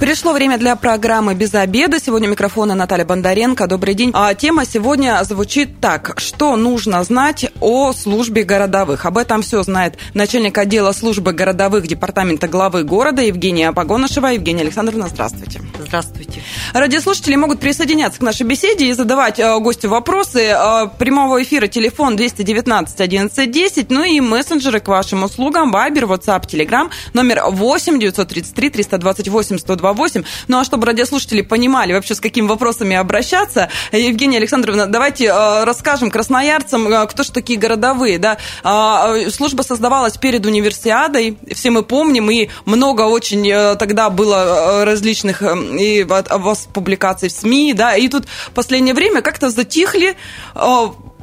Пришло время для программы «Без обеда». Сегодня микрофона Наталья Бондаренко. Добрый день. А тема сегодня звучит так. Что нужно знать о службе городовых? Об этом все знает начальник отдела службы городовых департамента главы города Евгения Погонышева. Евгения Александровна, здравствуйте. Здравствуйте. Радиослушатели могут присоединяться к нашей беседе и задавать э, гостю вопросы. Э, прямого эфира телефон 219 11 10. Ну и мессенджеры к вашим услугам. Вайбер, WhatsApp, Telegram. Номер 8 933 328 120 228. Ну а чтобы радиослушатели понимали вообще, с какими вопросами обращаться, Евгения Александровна, давайте э, расскажем красноярцам, э, кто же такие городовые. Да? А, э, служба создавалась перед универсиадой, все мы помним, и много очень тогда было различных и публикаций в СМИ, да, и тут в последнее время как-то затихли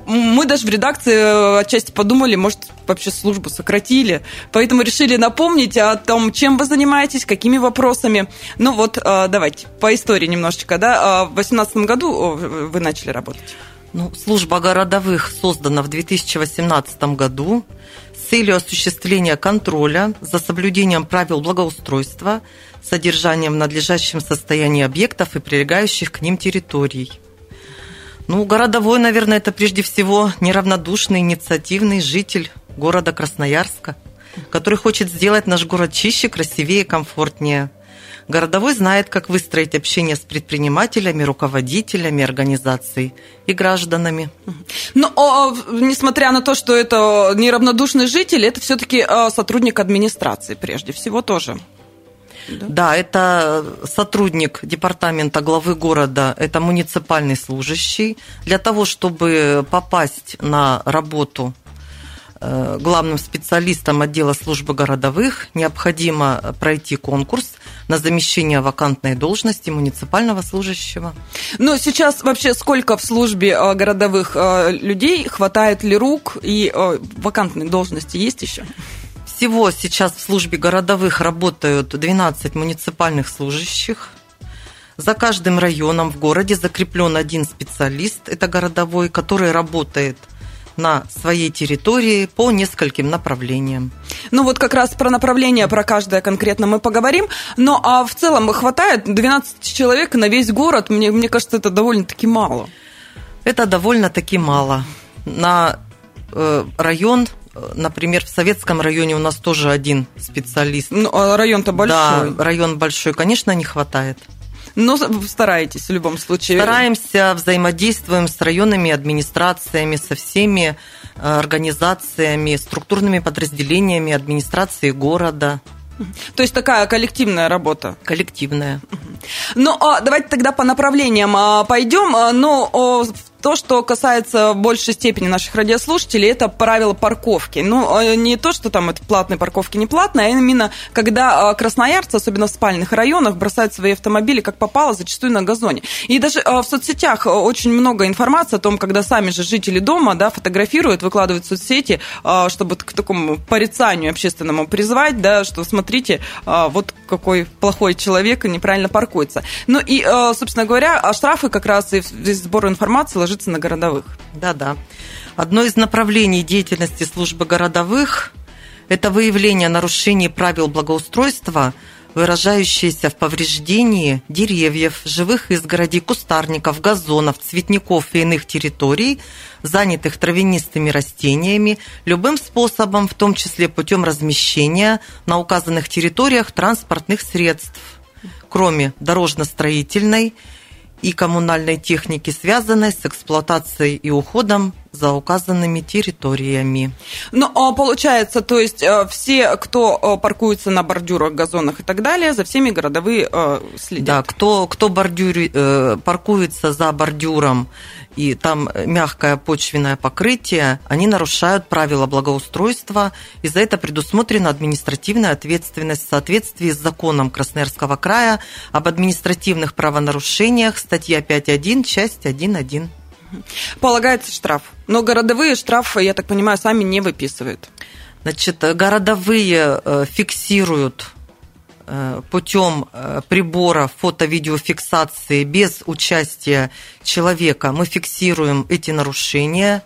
мы даже в редакции э, отчасти подумали, может, вообще службу сократили. Поэтому решили напомнить о том, чем вы занимаетесь, какими вопросами. Ну вот, э, давайте по истории немножечко. Да? Э, в 2018 году вы начали работать. Ну, служба городовых создана в 2018 году с целью осуществления контроля за соблюдением правил благоустройства, содержанием в надлежащем состоянии объектов и прилегающих к ним территорий – ну, городовой, наверное, это прежде всего неравнодушный, инициативный житель города Красноярска, который хочет сделать наш город чище, красивее, комфортнее. Городовой знает, как выстроить общение с предпринимателями, руководителями организаций и гражданами. Но а, несмотря на то, что это неравнодушный житель, это все-таки а, сотрудник администрации прежде всего тоже. Да? да, это сотрудник департамента главы города, это муниципальный служащий. Для того, чтобы попасть на работу э, главным специалистом отдела службы городовых необходимо пройти конкурс на замещение вакантной должности муниципального служащего. Но сейчас вообще сколько в службе э, городовых э, людей? Хватает ли рук? И вакантные должности есть еще? Всего сейчас в службе городовых работают 12 муниципальных служащих. За каждым районом в городе закреплен один специалист, это городовой, который работает на своей территории по нескольким направлениям. Ну вот как раз про направление, про каждое конкретно мы поговорим. Но а в целом хватает 12 человек на весь город? Мне, мне кажется, это довольно-таки мало. Это довольно-таки мало. На э, район Например, в Советском районе у нас тоже один специалист. Ну, а район-то большой. Да, район большой, конечно, не хватает. Но стараетесь в любом случае. Стараемся, взаимодействуем с районными администрациями, со всеми э, организациями, структурными подразделениями администрации города. То есть такая коллективная работа? Коллективная. Ну, а давайте тогда по направлениям а, пойдем. А, ну, то, что касается большей степени наших радиослушателей, это правила парковки. Ну, а, не то, что там это платные парковки, не платные, а именно когда красноярцы, особенно в спальных районах, бросают свои автомобили как попало, зачастую на газоне. И даже в соцсетях очень много информации о том, когда сами же жители дома да, фотографируют, выкладывают в соцсети, чтобы к такому порицанию общественному призвать, да, что смотрите, вот какой плохой человек и неправильно паркуется. Ну и, собственно говоря, штрафы как раз и сбор информации ложится ложится на городовых. Да-да. Одно из направлений деятельности службы городовых – это выявление нарушений правил благоустройства, выражающиеся в повреждении деревьев, живых изгородей, кустарников, газонов, цветников и иных территорий, занятых травянистыми растениями, любым способом, в том числе путем размещения на указанных территориях транспортных средств, кроме дорожно-строительной, и коммунальной техники, связанной с эксплуатацией и уходом за указанными территориями. Ну, а получается, то есть э, все, кто э, паркуется на бордюрах, газонах и так далее, за всеми городовые э, следят? Да, кто, кто бордюр, паркуется за бордюром и там мягкое почвенное покрытие, они нарушают правила благоустройства, и за это предусмотрена административная ответственность в соответствии с законом Красноярского края об административных правонарушениях, статья 5.1, часть 1.1. Полагается штраф. Но городовые штрафы, я так понимаю, сами не выписывают. Значит, городовые э, фиксируют э, путем э, прибора фото-видеофиксации без участия человека. Мы фиксируем эти нарушения,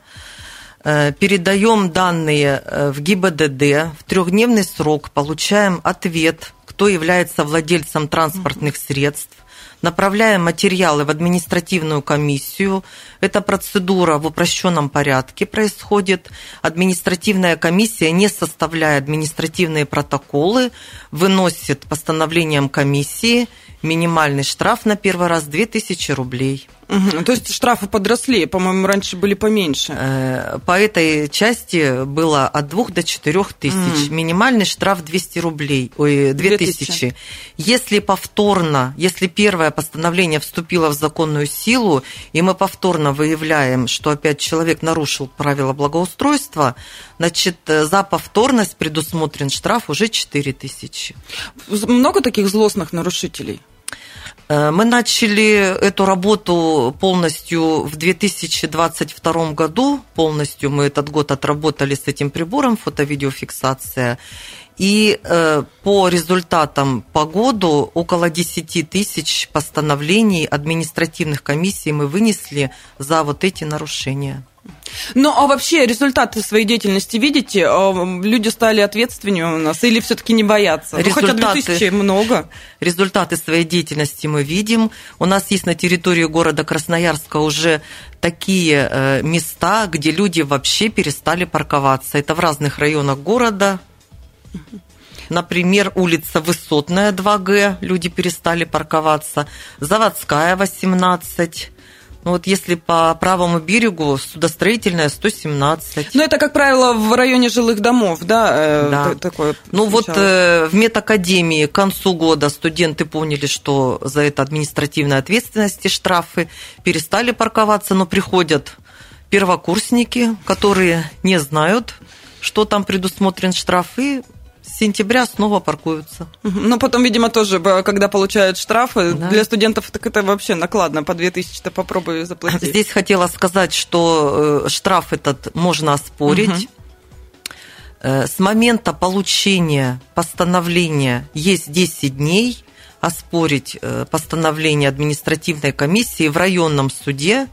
передаем данные в ГИБДД, в трехдневный срок получаем ответ, кто является владельцем транспортных средств, направляем материалы в административную комиссию. Эта процедура в упрощенном порядке происходит. Административная комиссия, не составляя административные протоколы, выносит постановлением комиссии минимальный штраф на первый раз 2000 рублей. Угу. То есть штрафы подросли, по-моему, раньше были поменьше. Э, по этой части было от 2 до 4 тысяч. Угу. Минимальный штраф 200 рублей, ой, 2000. 2000. Если повторно, если первое постановление вступило в законную силу, и мы повторно выявляем, что опять человек нарушил правила благоустройства, значит, э, за повторность предусмотрен штраф уже 4 тысячи. Много таких злостных нарушителей? Э, мы начали эту работу полностью в 2022 году. Полностью мы этот год отработали с этим прибором фото-видеофиксация. И э, по результатам по году около 10 тысяч постановлений административных комиссий мы вынесли за вот эти нарушения. Ну, а вообще результаты своей деятельности видите? А, люди стали ответственнее у нас или все-таки не боятся? Результаты, ну, хотя 2000 много. Результаты своей деятельности мы видим. У нас есть на территории города Красноярска уже такие э, места, где люди вообще перестали парковаться. Это в разных районах города. Например, улица Высотная, 2Г, люди перестали парковаться. Заводская, 18 ну вот если по правому берегу судостроительная 117. Ну это, как правило, в районе жилых домов, да? Э, да. Такое ну вот э, в медакадемии к концу года студенты поняли, что за это административная ответственность и штрафы перестали парковаться, но приходят первокурсники, которые не знают, что там предусмотрен штраф, и с сентября снова паркуются. Но потом, видимо, тоже, когда получают штрафы, да. для студентов так это вообще накладно. По 2000-то попробуй заплатить. Здесь хотела сказать, что э, штраф этот можно оспорить. Угу. С момента получения постановления есть 10 дней оспорить э, постановление административной комиссии в районном суде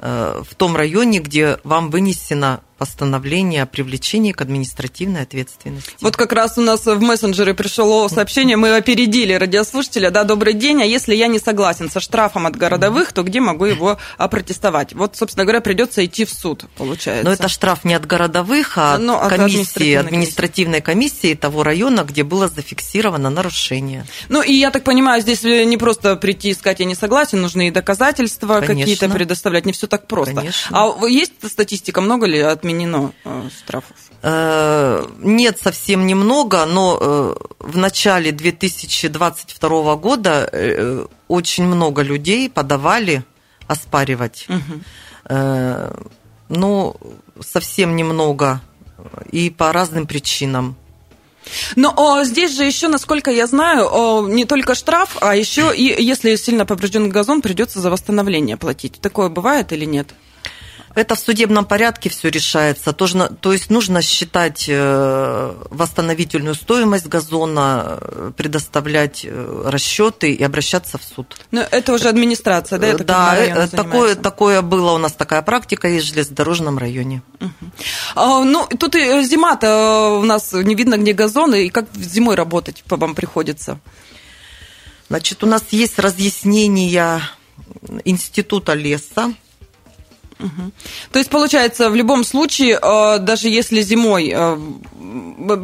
в том районе, где вам вынесено постановление о привлечении к административной ответственности. Вот как раз у нас в мессенджере пришло сообщение, мы опередили радиослушателя, да, добрый день, а если я не согласен со штрафом от городовых, то где могу его опротестовать? Вот, собственно говоря, придется идти в суд, получается. Но это штраф не от городовых, а ну, от комиссии, административной, административной комиссии того района, где было зафиксировано нарушение. Ну, и я так понимаю, здесь не просто прийти и сказать, я не согласен, нужны и доказательства какие-то предоставлять, не все так просто. Конечно. А есть статистика, много ли от отменено э, штрафов? Э, нет, совсем немного, но э, в начале 2022 года очень много людей подавали оспаривать. Угу. Ну, совсем немного и по разным причинам. Но о, здесь же еще, насколько я знаю, о, не только штраф, а еще и если сильно поврежден газон, придется за восстановление платить. Такое бывает или нет? Это в судебном порядке все решается. То, то есть нужно считать э, восстановительную стоимость газона, э, предоставлять э, расчеты и обращаться в суд. Но это уже администрация, да? Это да, такое, такое было у нас такая практика есть в железнодорожном районе. Угу. А, ну, тут и зима-то у нас не видно, где газоны, и как зимой работать по вам приходится? Значит, у нас есть разъяснения Института леса, Угу. То есть, получается, в любом случае, э, даже если зимой, э,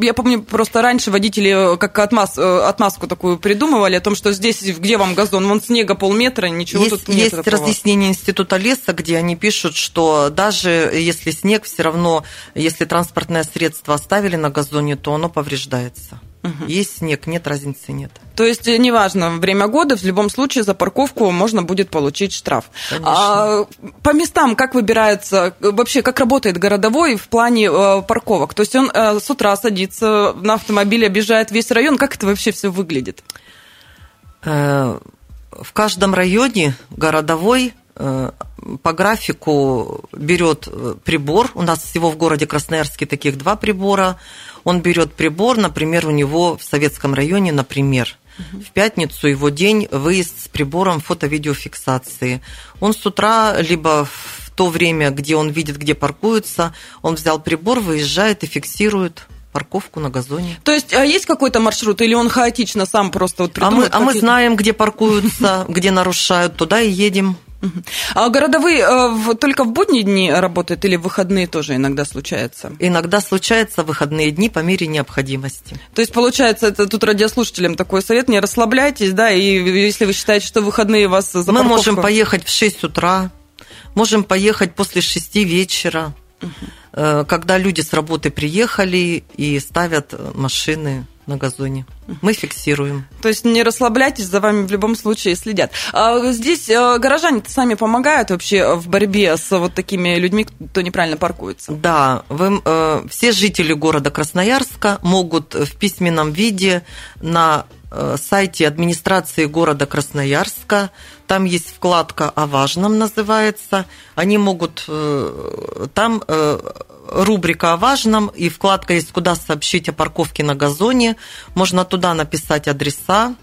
я помню, просто раньше водители как отмаз, э, отмазку такую придумывали о том, что здесь, где вам газон, вон снега полметра, ничего есть, тут нет Есть такого. разъяснение Института леса, где они пишут, что даже если снег, все равно, если транспортное средство оставили на газоне, то оно повреждается. Угу. Есть снег, нет разницы, нет. То есть, э, неважно, время года, в любом случае за парковку можно будет получить штраф. А, по местам как выбирается, вообще как работает городовой в плане э, парковок? То есть он э, с утра садится на автомобиль, объезжает весь район. Как это вообще все выглядит? Э, в каждом районе городовой э, по графику берет э, прибор. У нас всего в городе Красноярске таких два прибора. Он берет прибор, например, у него в Советском районе, например, в пятницу его день выезд с прибором фото-видеофиксации. Он с утра либо в то время, где он видит, где паркуются, он взял прибор, выезжает и фиксирует парковку на газоне. То есть а есть какой-то маршрут, или он хаотично сам просто вот? А мы, а мы знаем, где паркуются, где нарушают, туда и едем. А городовые э, только в будние дни работают или в выходные тоже иногда случается? Иногда случается в выходные дни по мере необходимости. То есть, получается, это тут радиослушателям такой совет, не расслабляйтесь, да, и если вы считаете, что выходные вас за Мы можем поехать в 6 утра, можем поехать после 6 вечера, угу. когда люди с работы приехали и ставят машины на газоне. Мы фиксируем. То есть не расслабляйтесь, за вами в любом случае следят. А здесь э, горожане сами помогают вообще в борьбе с вот такими людьми, кто неправильно паркуется? Да, вы, э, все жители города Красноярска могут в письменном виде на э, сайте администрации города Красноярска. Там есть вкладка «О важном» называется. Они могут там рубрика о важном, и вкладка есть «Куда сообщить о парковке на газоне». Можно туда написать адреса.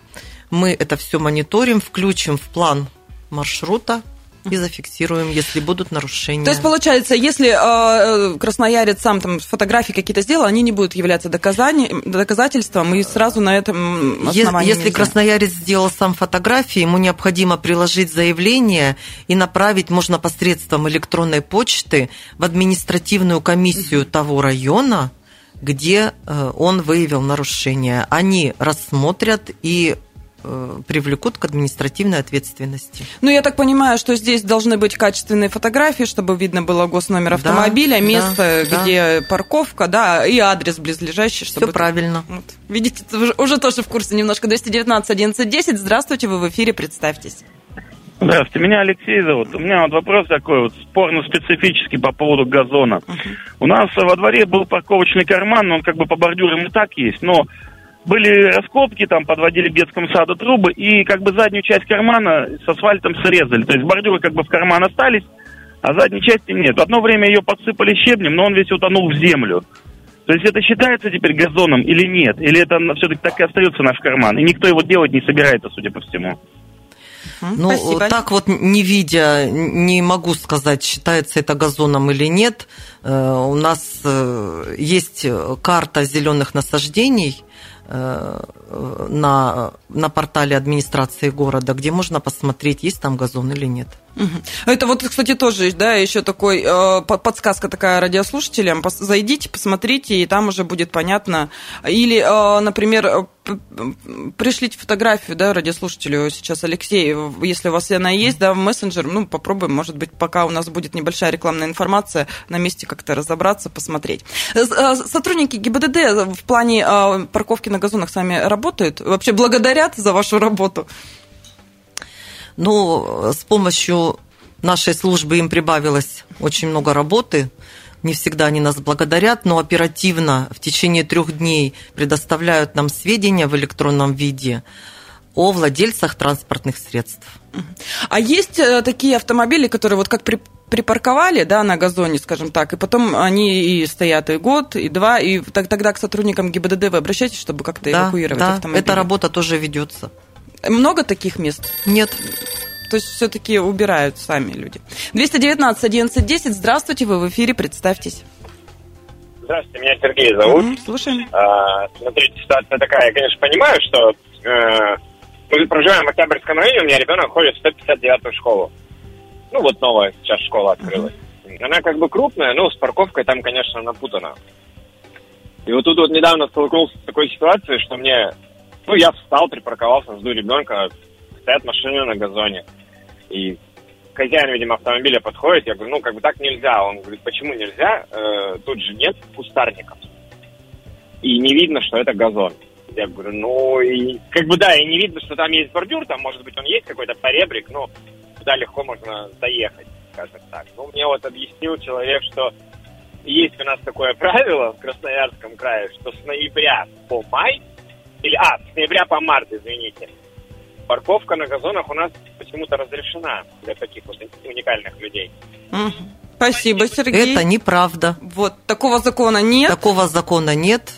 Мы это все мониторим, включим в план маршрута и зафиксируем, если будут нарушения. То есть, получается, если э, красноярец сам там фотографии какие-то сделал, они не будут являться доказательством, и сразу на этом основании Если нельзя. красноярец сделал сам фотографии, ему необходимо приложить заявление и направить можно посредством электронной почты в административную комиссию того района, где э, он выявил нарушение. Они рассмотрят и Э, привлекут к административной ответственности. Ну, я так понимаю, что здесь должны быть качественные фотографии, чтобы видно было госномер автомобиля, да, место, да, где да. парковка, да, и адрес близлежащий. Чтобы... Все правильно. Вот. Видите, уже, уже тоже в курсе немножко. 219 11 10. Здравствуйте, вы в эфире, представьтесь. Здравствуйте, меня Алексей зовут. У меня вот вопрос такой вот спорно-специфический по поводу газона. Uh-huh. У нас во дворе был парковочный карман, он как бы по бордюрам и так есть, но были раскопки, там подводили к детскому саду трубы, и как бы заднюю часть кармана с асфальтом срезали. То есть бордюры как бы в карман остались, а задней части нет. В одно время ее подсыпали щебнем, но он весь утонул в землю. То есть это считается теперь газоном или нет? Или это все-таки так и остается наш карман? И никто его делать не собирается, судя по всему. Ну, Спасибо. так вот, не видя, не могу сказать, считается это газоном или нет. Э, у нас э, есть карта зеленых насаждений, на, на портале администрации города, где можно посмотреть, есть там газон или нет. Это вот, кстати, тоже, да, еще такой э, подсказка такая радиослушателям. Зайдите, посмотрите, и там уже будет понятно. Или, э, например, пришлите фотографию, да, радиослушателю сейчас, Алексей, если у вас она есть, да, в мессенджер, ну, попробуем, может быть, пока у нас будет небольшая рекламная информация, на месте как-то разобраться, посмотреть. Сотрудники ГИБДД в плане парковки на газонах сами работают? Вообще благодарят за вашу работу? Но с помощью нашей службы им прибавилось очень много работы. Не всегда они нас благодарят, но оперативно в течение трех дней предоставляют нам сведения в электронном виде о владельцах транспортных средств. А есть э, такие автомобили, которые вот как при, припарковали да, на газоне, скажем так, и потом они и стоят и год, и два, и тогда к сотрудникам ГИБДД вы обращаетесь, чтобы как-то да, эвакуировать да, автомобили? эта работа тоже ведется. Много таких мест? Нет. То есть все-таки убирают сами люди. 219 11 10. Здравствуйте, вы в эфире, представьтесь. Здравствуйте, меня Сергей зовут. Mm-hmm, слушаем. А, смотрите, ситуация такая. Я, конечно, понимаю, что э, мы проживаем в Октябрьском районе, у меня ребенок ходит в 159-ю школу. Ну, вот новая сейчас школа открылась. Mm-hmm. Она как бы крупная, но с парковкой там, конечно, напутана. И вот тут вот недавно столкнулся с такой ситуацией, что мне ну, я встал, припарковался, жду ребенка, стоят машины на газоне. И хозяин, видимо, автомобиля подходит, я говорю, ну, как бы так нельзя. Он говорит, почему нельзя? Э, тут же нет кустарников. И не видно, что это газон. Я говорю, ну, и как бы да, и не видно, что там есть бордюр, там, может быть, он есть какой-то поребрик, но туда легко можно доехать, скажем так. Ну, мне вот объяснил человек, что есть у нас такое правило в Красноярском крае, что с ноября по май или, а, с ноября по март, извините, парковка на газонах у нас почему-то разрешена для таких вот уникальных людей. Спасибо, Сергей. Это неправда. Вот, такого закона нет. Такого закона нет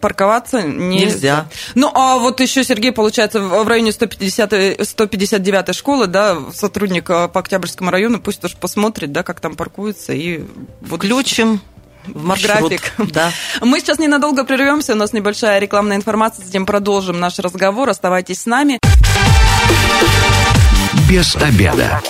парковаться нельзя. нельзя. Ну, а вот еще, Сергей, получается, в районе 150, 159 школы, да, сотрудник э, по Октябрьскому району, пусть тоже посмотрит, да, как там паркуется, и вот включим в маршрут. График. Да. Мы сейчас ненадолго прервемся, у нас небольшая рекламная информация, затем продолжим наш разговор. Оставайтесь с нами. Без обеда.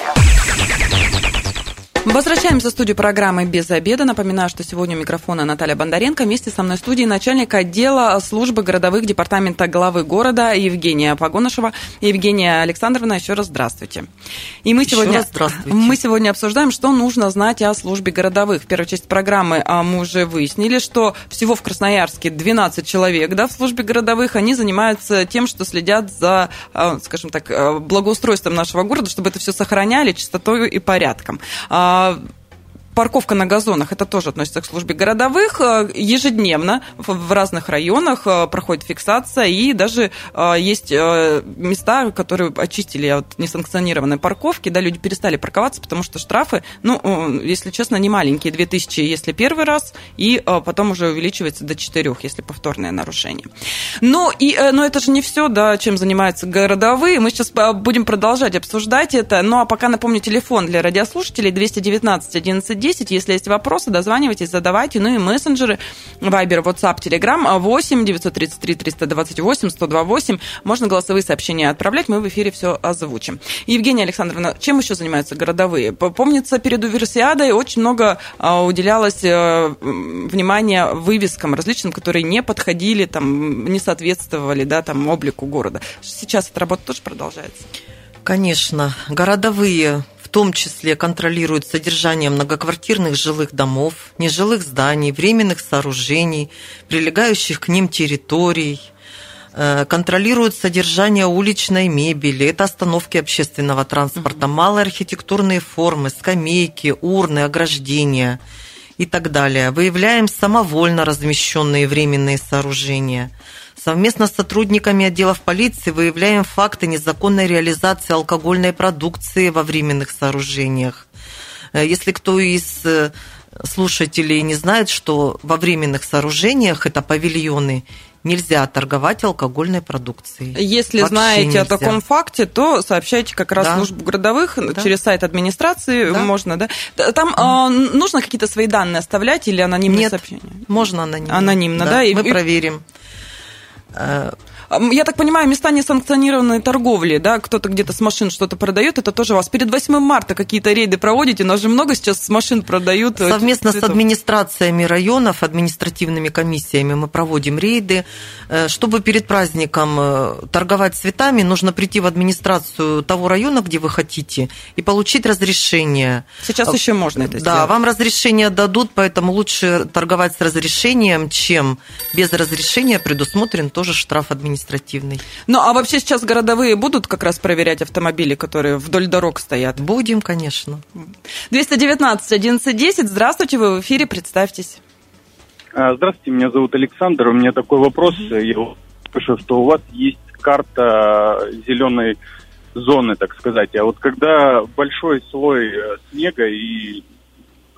Возвращаемся в студию программы «Без обеда». Напоминаю, что сегодня у микрофона Наталья Бондаренко. Вместе со мной в студии начальник отдела службы городовых департамента главы города Евгения Погонышева. Евгения Александровна, еще раз здравствуйте. И мы сегодня, мы сегодня обсуждаем, что нужно знать о службе городовых. В первой части программы а, мы уже выяснили, что всего в Красноярске 12 человек да, в службе городовых. Они занимаются тем, что следят за, а, скажем так, а, благоустройством нашего города, чтобы это все сохраняли чистотой и порядком. А, парковка на газонах, это тоже относится к службе городовых. Э, ежедневно в разных районах э, проходит фиксация, и даже э, есть места, которые очистили от несанкционированной парковки, да, люди перестали парковаться, потому что штрафы, ну, если честно, не маленькие, 2000, если первый раз, и потом уже увеличивается до 4, если повторное нарушение. Ну, и, но это же не все, да, чем занимаются городовые. Мы сейчас будем продолжать обсуждать это, ну, а пока напомню, телефон для радиослушателей 219 11 10. Если есть вопросы, дозванивайтесь, задавайте. Ну и мессенджеры, Viber, WhatsApp, Telegram 8 933 328 128. Можно голосовые сообщения отправлять, мы в эфире все озвучим. Евгения Александровна, чем еще занимаются городовые? Помнится, перед универсиадой очень много а, уделялось э, внимания вывескам различным, которые не подходили, там, не соответствовали да, там, облику города. Сейчас эта работа тоже продолжается? Конечно. Городовые в том числе контролирует содержание многоквартирных жилых домов, нежилых зданий, временных сооружений, прилегающих к ним территорий, э, контролирует содержание уличной мебели, это остановки общественного транспорта, малые архитектурные формы, скамейки, урны, ограждения и так далее. Выявляем самовольно размещенные временные сооружения – Совместно с сотрудниками отделов полиции выявляем факты незаконной реализации алкогольной продукции во временных сооружениях. Э, если кто из э, слушателей не знает, что во временных сооружениях, это павильоны, нельзя торговать алкогольной продукцией. Если Вообще знаете нельзя. о таком факте, то сообщайте как раз да. службу городовых да. через сайт администрации да. можно, да? Там mm. э, нужно какие-то свои данные оставлять или анонимные Нет, сообщения? Можно анонимно. Анонимно, да? да? Мы и, проверим. Э, я так понимаю, места несанкционированной торговли, да, кто-то где-то с машин что-то продает, это тоже у вас. Перед 8 марта какие-то рейды проводите, у нас же много сейчас с машин продают. Э, Совместно с администрациями районов, административными комиссиями мы проводим рейды. Э, чтобы перед праздником торговать цветами, нужно прийти в администрацию того района, где вы хотите, и получить разрешение. Сейчас еще можно это да, сделать. Да, вам разрешение дадут, поэтому лучше торговать с разрешением, чем без разрешения предусмотрен тоже штраф административный. Ну, а вообще сейчас городовые будут как раз проверять автомобили, которые вдоль дорог стоят? Будем, конечно. 219 1110. Здравствуйте, вы в эфире, представьтесь. А, здравствуйте, меня зовут Александр. У меня такой вопрос. Я слышу, что у вас есть карта зеленой зоны, так сказать. А вот когда большой слой э, снега и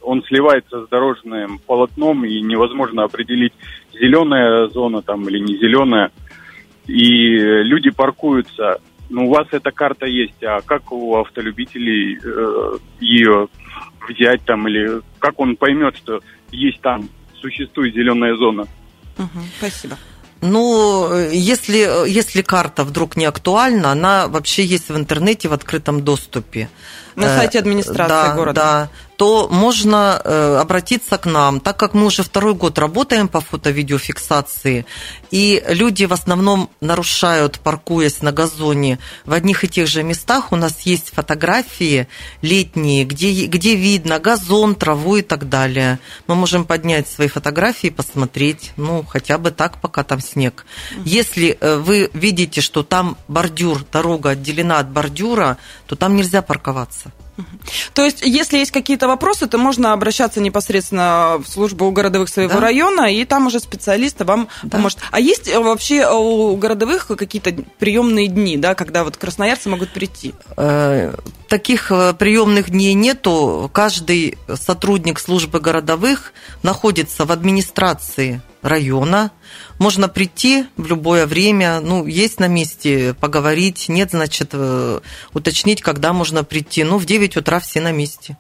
он сливается с дорожным полотном, и невозможно определить, зеленая зона там или не зеленая. И люди паркуются. Ну, у вас эта карта есть, а как у автолюбителей э, ее взять там, или как он поймет, что есть там, существует зеленая зона? Угу, спасибо. Ну, если, если карта вдруг не актуальна, она вообще есть в интернете в открытом доступе. На сайте администрации да, города. Да, то можно э, обратиться к нам, так как мы уже второй год работаем по фото-видеофиксации, и люди в основном нарушают, паркуясь на газоне в одних и тех же местах. У нас есть фотографии летние, где, где видно газон, траву и так далее. Мы можем поднять свои фотографии посмотреть, ну, хотя бы так, пока там снег. Если э, вы видите, что там бордюр, дорога отделена от бордюра, то там нельзя парковаться. То есть, если есть какие-то вопросы, то можно обращаться непосредственно в службу городовых своего да. района, и там уже специалисты вам да. поможет. А есть э, вообще у городовых какие-то приемные дни, да, когда вот красноярцы могут прийти? Э, таких э, приемных дней нету. Каждый сотрудник службы городовых находится в администрации района. Можно прийти в любое время, ну, есть на месте, поговорить, нет, значит, э, уточнить, когда можно прийти. Ну, в 9 утра все на месте,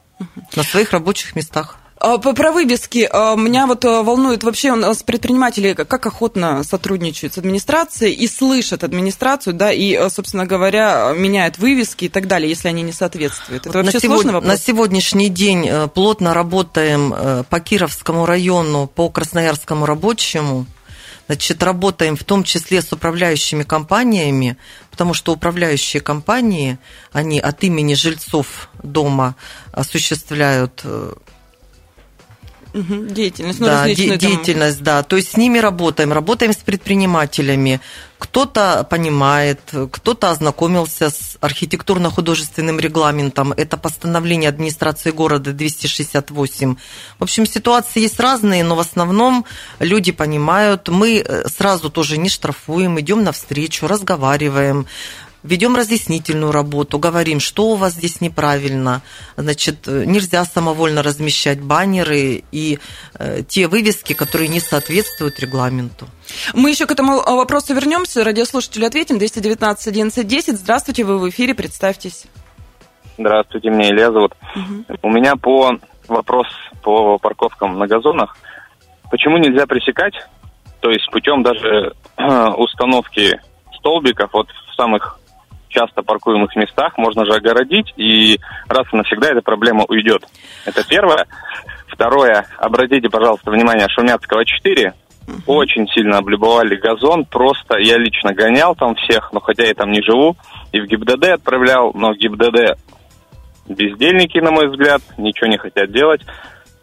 на своих рабочих местах. А, про вывески. А, меня вот э, волнует вообще у нас предприниматели как охотно сотрудничают с администрацией и слышат администрацию, да, и, э, собственно говоря, меняют вывески и так далее, если они не соответствуют. Это вообще на сложный сегодня, вопрос? На сегодняшний день э, плотно работаем по Кировскому району, по Красноярскому рабочему. Значит, работаем в том числе с управляющими компаниями, потому что управляющие компании, они от имени жильцов дома осуществляют Угу, деятельность, ну, да, де- деятельность, там... да. То есть с ними работаем, работаем с предпринимателями. Кто-то понимает, кто-то ознакомился с архитектурно-художественным регламентом. Это постановление администрации города 268. В общем, ситуации есть разные, но в основном люди понимают. Мы э, сразу тоже не штрафуем, идем навстречу, разговариваем ведем разъяснительную работу, говорим, что у вас здесь неправильно. Значит, нельзя самовольно размещать баннеры и э, те вывески, которые не соответствуют регламенту. Мы еще к этому э, вопросу вернемся. Радиослушателю ответим. 219 11 10. Здравствуйте, вы в эфире, представьтесь. Здравствуйте, меня Илья зовут. Угу. У меня по вопрос по парковкам на газонах. Почему нельзя пресекать? То есть путем даже установки столбиков вот в самых часто паркуемых местах можно же огородить, и раз и навсегда эта проблема уйдет. Это первое. Второе, обратите, пожалуйста, внимание, Шумяцкого 4, очень сильно облюбовали газон, просто я лично гонял там всех, но хотя я там не живу, и в ГИБДД отправлял, но в ГИБДД бездельники, на мой взгляд, ничего не хотят делать,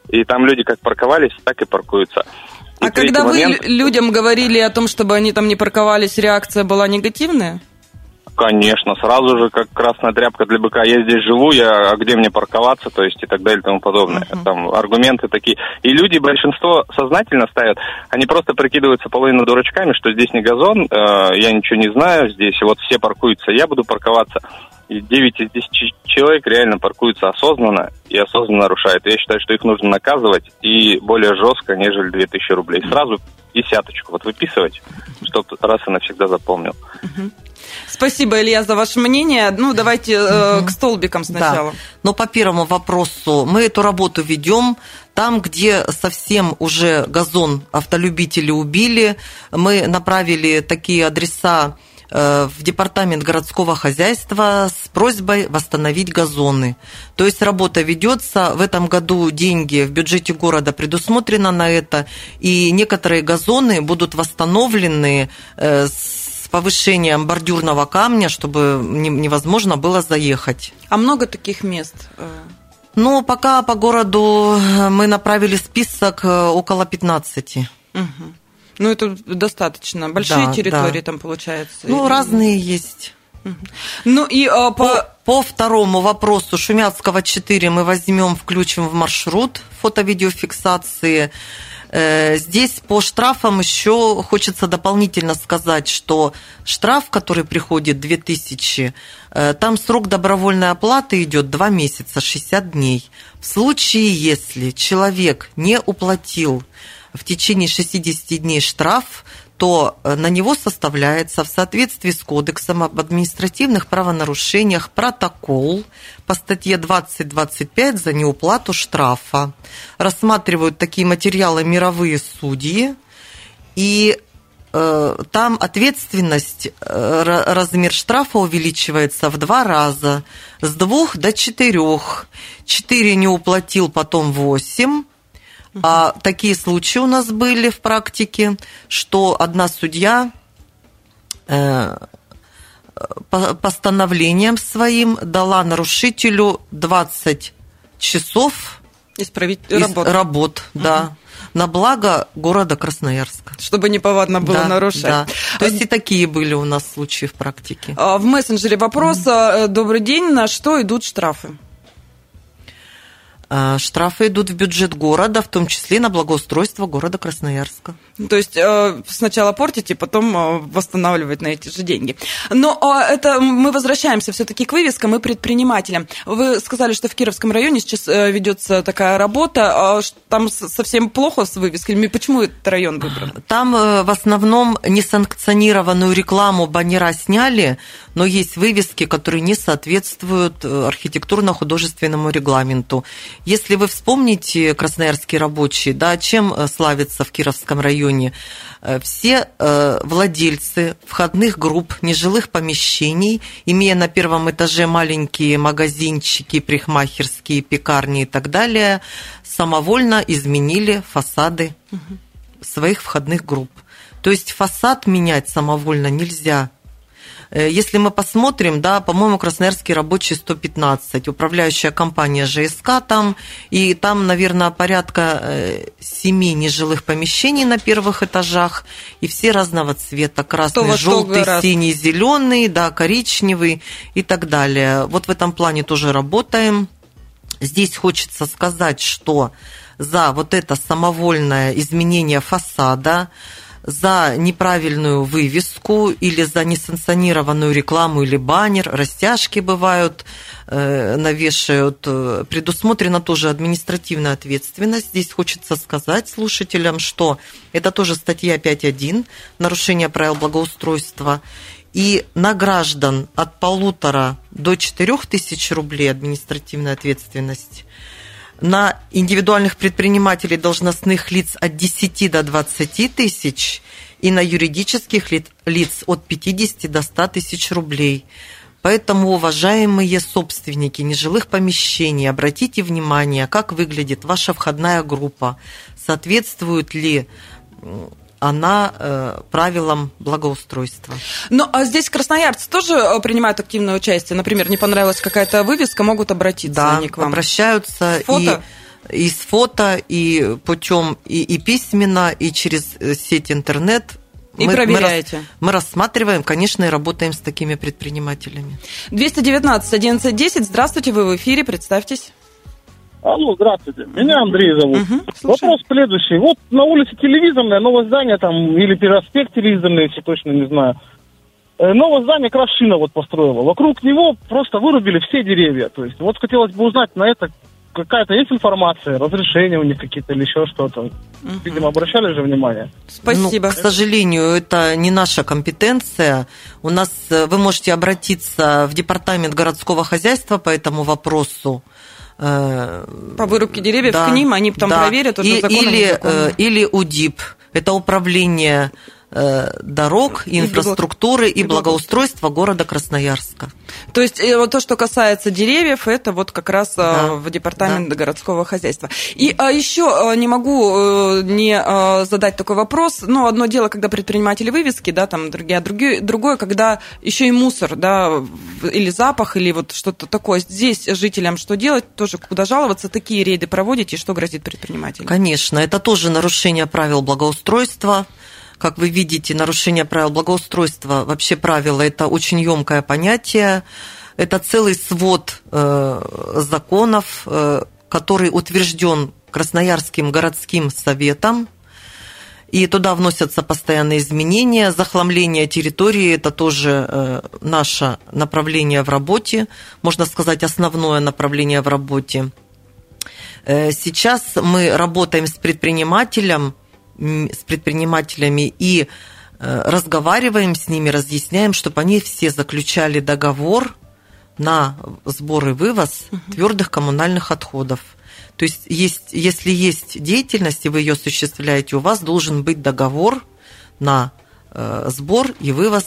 и там люди как парковались, так и паркуются. И а когда вы момент... людям говорили о том, чтобы они там не парковались, реакция была негативная? Конечно, сразу же, как красная тряпка для быка, я здесь живу, я, а где мне парковаться, то есть и так далее и тому подобное. Uh-huh. Там аргументы такие. И люди, большинство сознательно ставят, они просто прикидываются половину дурачками, что здесь не газон, э, я ничего не знаю здесь, вот все паркуются, я буду парковаться. И 9 из 10 человек реально паркуются осознанно и осознанно нарушают. Я считаю, что их нужно наказывать и более жестко, нежели 2000 рублей. Сразу десяточку вот выписывать, чтобы раз и навсегда запомнил. Uh-huh. Спасибо, Илья, за ваше мнение. Ну, давайте э, к столбикам сначала. Да. Но по первому вопросу мы эту работу ведем. Там, где совсем уже газон автолюбители убили, мы направили такие адреса э, в департамент городского хозяйства с просьбой восстановить газоны. То есть работа ведется. В этом году деньги в бюджете города предусмотрено на это, и некоторые газоны будут восстановлены э, с с повышением бордюрного камня, чтобы невозможно было заехать. А много таких мест? Ну, пока по городу мы направили список э, около 15. Угу. Ну, это достаточно. Большие да, территории да. там получается? Ну, или... разные есть. Ну и а, по... по... по второму вопросу Шумяцкого 4 мы возьмем, включим в маршрут фото-видеофиксации. Э, здесь по штрафам еще хочется дополнительно сказать, что штраф, который приходит 2000, э, там срок добровольной оплаты идет 2 месяца, 60 дней. В случае, если человек не уплатил в течение 60 дней штраф, то э, на него составляется в соответствии с Кодексом об административных правонарушениях протокол по статье 2025 за неуплату штрафа. Рассматривают такие материалы мировые судьи, и э, там ответственность, э, размер штрафа увеличивается в два раза, с двух до четырех. Четыре не уплатил, потом восемь а такие случаи у нас были в практике, что одна судья э, постановлением своим дала нарушителю 20 часов Исправить работу. работ, угу. да, на благо города Красноярска. Чтобы неповадно было да, нарушать. Да. То есть и такие были у нас случаи в практике. А, в мессенджере вопрос. Э, добрый день, на что идут штрафы? А, штрафы идут в бюджет города, в том числе на благоустройство города Красноярска. То есть э, сначала портите, потом э, восстанавливать на эти же деньги. Но а, это мы возвращаемся все-таки к вывескам и предпринимателям. Вы сказали, что в Кировском районе сейчас э, ведется такая работа. А там совсем плохо с вывесками. Почему этот район выбран? Там в основном несанкционированную рекламу баннера сняли, но есть вывески, которые не соответствуют архитектурно-художественному регламенту. Если вы вспомните красноярские рабочие, да, чем э, славится в Кировском районе, э, все э, владельцы входных групп нежилых помещений, имея на первом этаже маленькие магазинчики, прихмахерские, пекарни и так далее, самовольно изменили фасады своих входных групп. То есть фасад менять самовольно нельзя. Э, если мы посмотрим, да, по-моему, Красноярский рабочий 115, управляющая компания ЖСК там, и там, наверное, порядка э, семи нежилых помещений на первых этажах, и все разного цвета, красный, желтый, синий, зеленый, да, коричневый и так далее. Вот в этом плане тоже работаем. Здесь хочется сказать, что за вот это самовольное изменение фасада, за неправильную вывеску или за несанкционированную рекламу или баннер, растяжки бывают, э, навешают. Предусмотрена тоже административная ответственность. Здесь хочется сказать слушателям, что это тоже статья 5.1, нарушение правил благоустройства. И на граждан от полутора до четырех тысяч рублей административная ответственность на индивидуальных предпринимателей должностных лиц от 10 до 20 тысяч и на юридических лиц от 50 до 100 тысяч рублей. Поэтому, уважаемые собственники нежилых помещений, обратите внимание, как выглядит ваша входная группа, соответствует ли она э, правилам благоустройства. Ну, а здесь красноярцы тоже э, принимают активное участие? Например, не понравилась какая-то вывеска, могут обратиться да, они к вам? обращаются. Фото? И, и с фото, и путем и, и письменно, и через э, сеть интернет. И мы, проверяете? Мы, мы рассматриваем, конечно, и работаем с такими предпринимателями. 219 11 10. Здравствуйте, вы в эфире, представьтесь. Алло, здравствуйте. Меня Андрей зовут. Угу, Вопрос следующий. Вот на улице телевизорное, новое здание там, или проспект телевизорный, если точно не знаю. Э, новое здание Крашина вот построила. Вокруг него просто вырубили все деревья. То есть вот хотелось бы узнать на это какая-то есть информация, разрешения у них какие-то или еще что-то? Угу. Видимо, обращали же внимание. Спасибо. Ну, к сожалению, это не наша компетенция. У нас э, вы можете обратиться в департамент городского хозяйства по этому вопросу. По вырубке деревьев да, к ним, они потом да. проверят уже и, или, э, или УДИП, это управление Э, дорог, инфраструктуры и, и благоустройства города Красноярска. То есть э, вот то, что касается деревьев, это вот как раз э, да, в департамент да. городского хозяйства. И а, еще не могу не задать такой вопрос. Ну, одно дело, когда предприниматели вывески, да, там другие, а другие, другое, когда еще и мусор, да, или запах, или вот что-то такое. Здесь жителям что делать, тоже куда жаловаться, такие рейды проводите, что грозит предпринимателям? Конечно, это тоже нарушение правил благоустройства. Как вы видите, нарушение правил благоустройства, вообще правила, это очень емкое понятие. Это целый свод э, законов, э, который утвержден Красноярским городским советом, и туда вносятся постоянные изменения. Захламление территории – это тоже э, наше направление в работе, можно сказать, основное направление в работе. Сейчас мы работаем с предпринимателем – с предпринимателями и э, разговариваем с ними, разъясняем, чтобы они все заключали договор на сбор и вывоз угу. твердых коммунальных отходов. То есть, есть, если есть деятельность, и вы ее осуществляете, у вас должен быть договор на э, сбор и вывоз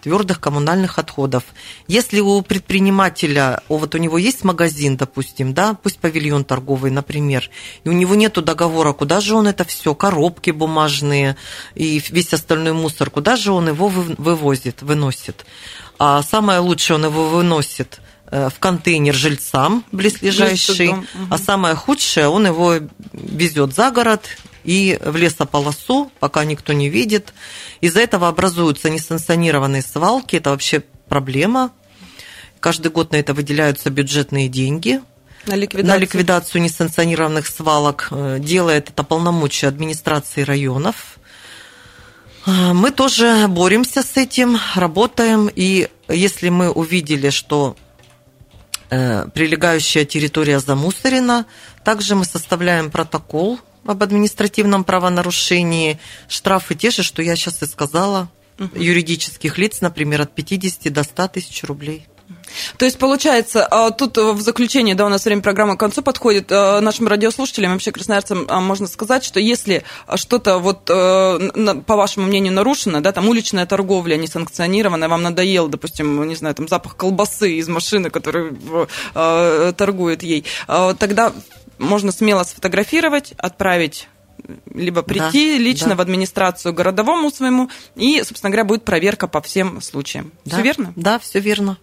твердых коммунальных отходов. Если у предпринимателя, вот у него есть магазин, допустим, да, пусть павильон торговый, например, и у него нет договора, куда же он это все, коробки бумажные и весь остальной мусор, куда же он его вывозит, выносит. А самое лучшее, он его выносит э, в контейнер жильцам близлежащий, а самое худшее, он его везет за город и в лесополосу, пока никто не видит. Из-за этого образуются несанкционированные свалки. Это вообще проблема. Каждый год на это выделяются бюджетные деньги. на ликвидацию, на ликвидацию несанкционированных свалок. Э, делает это полномочия администрации районов. Э, мы тоже боремся с этим, работаем. И если мы увидели, что э, прилегающая территория замусорена, также мы составляем протокол об административном правонарушении. Штрафы те же, что я сейчас и сказала. Юридических лиц, например, от 50 до 100 тысяч рублей. То есть, получается, а, тут в заключение, да, у нас время программы к концу подходит, а, нашим радиослушателям, вообще красноярцам а, можно сказать, что если что-то вот, по вашему мнению, нарушено, да, там уличная торговля несанкционированная, вам надоел, допустим, не знаю, там запах колбасы из машины, которая торгует ей, тогда можно смело сфотографировать, отправить либо прийти да, лично да. в администрацию городовому своему, и, собственно говоря, будет проверка по всем случаям. Да, все верно? Да, все верно.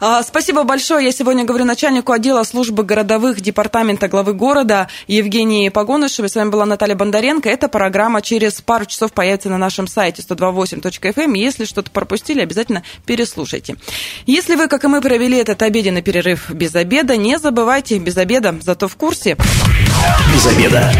А, спасибо большое. Я сегодня говорю начальнику отдела службы городовых департамента главы города Евгении Погонышевой. С вами была Наталья Бондаренко. Эта программа через пару часов появится на нашем сайте 128.fm. Эм. Если что-то пропустили, обязательно переслушайте. Если вы, как и мы, провели этот обеденный перерыв без обеда, не забывайте без обеда, зато в курсе. Без обеда.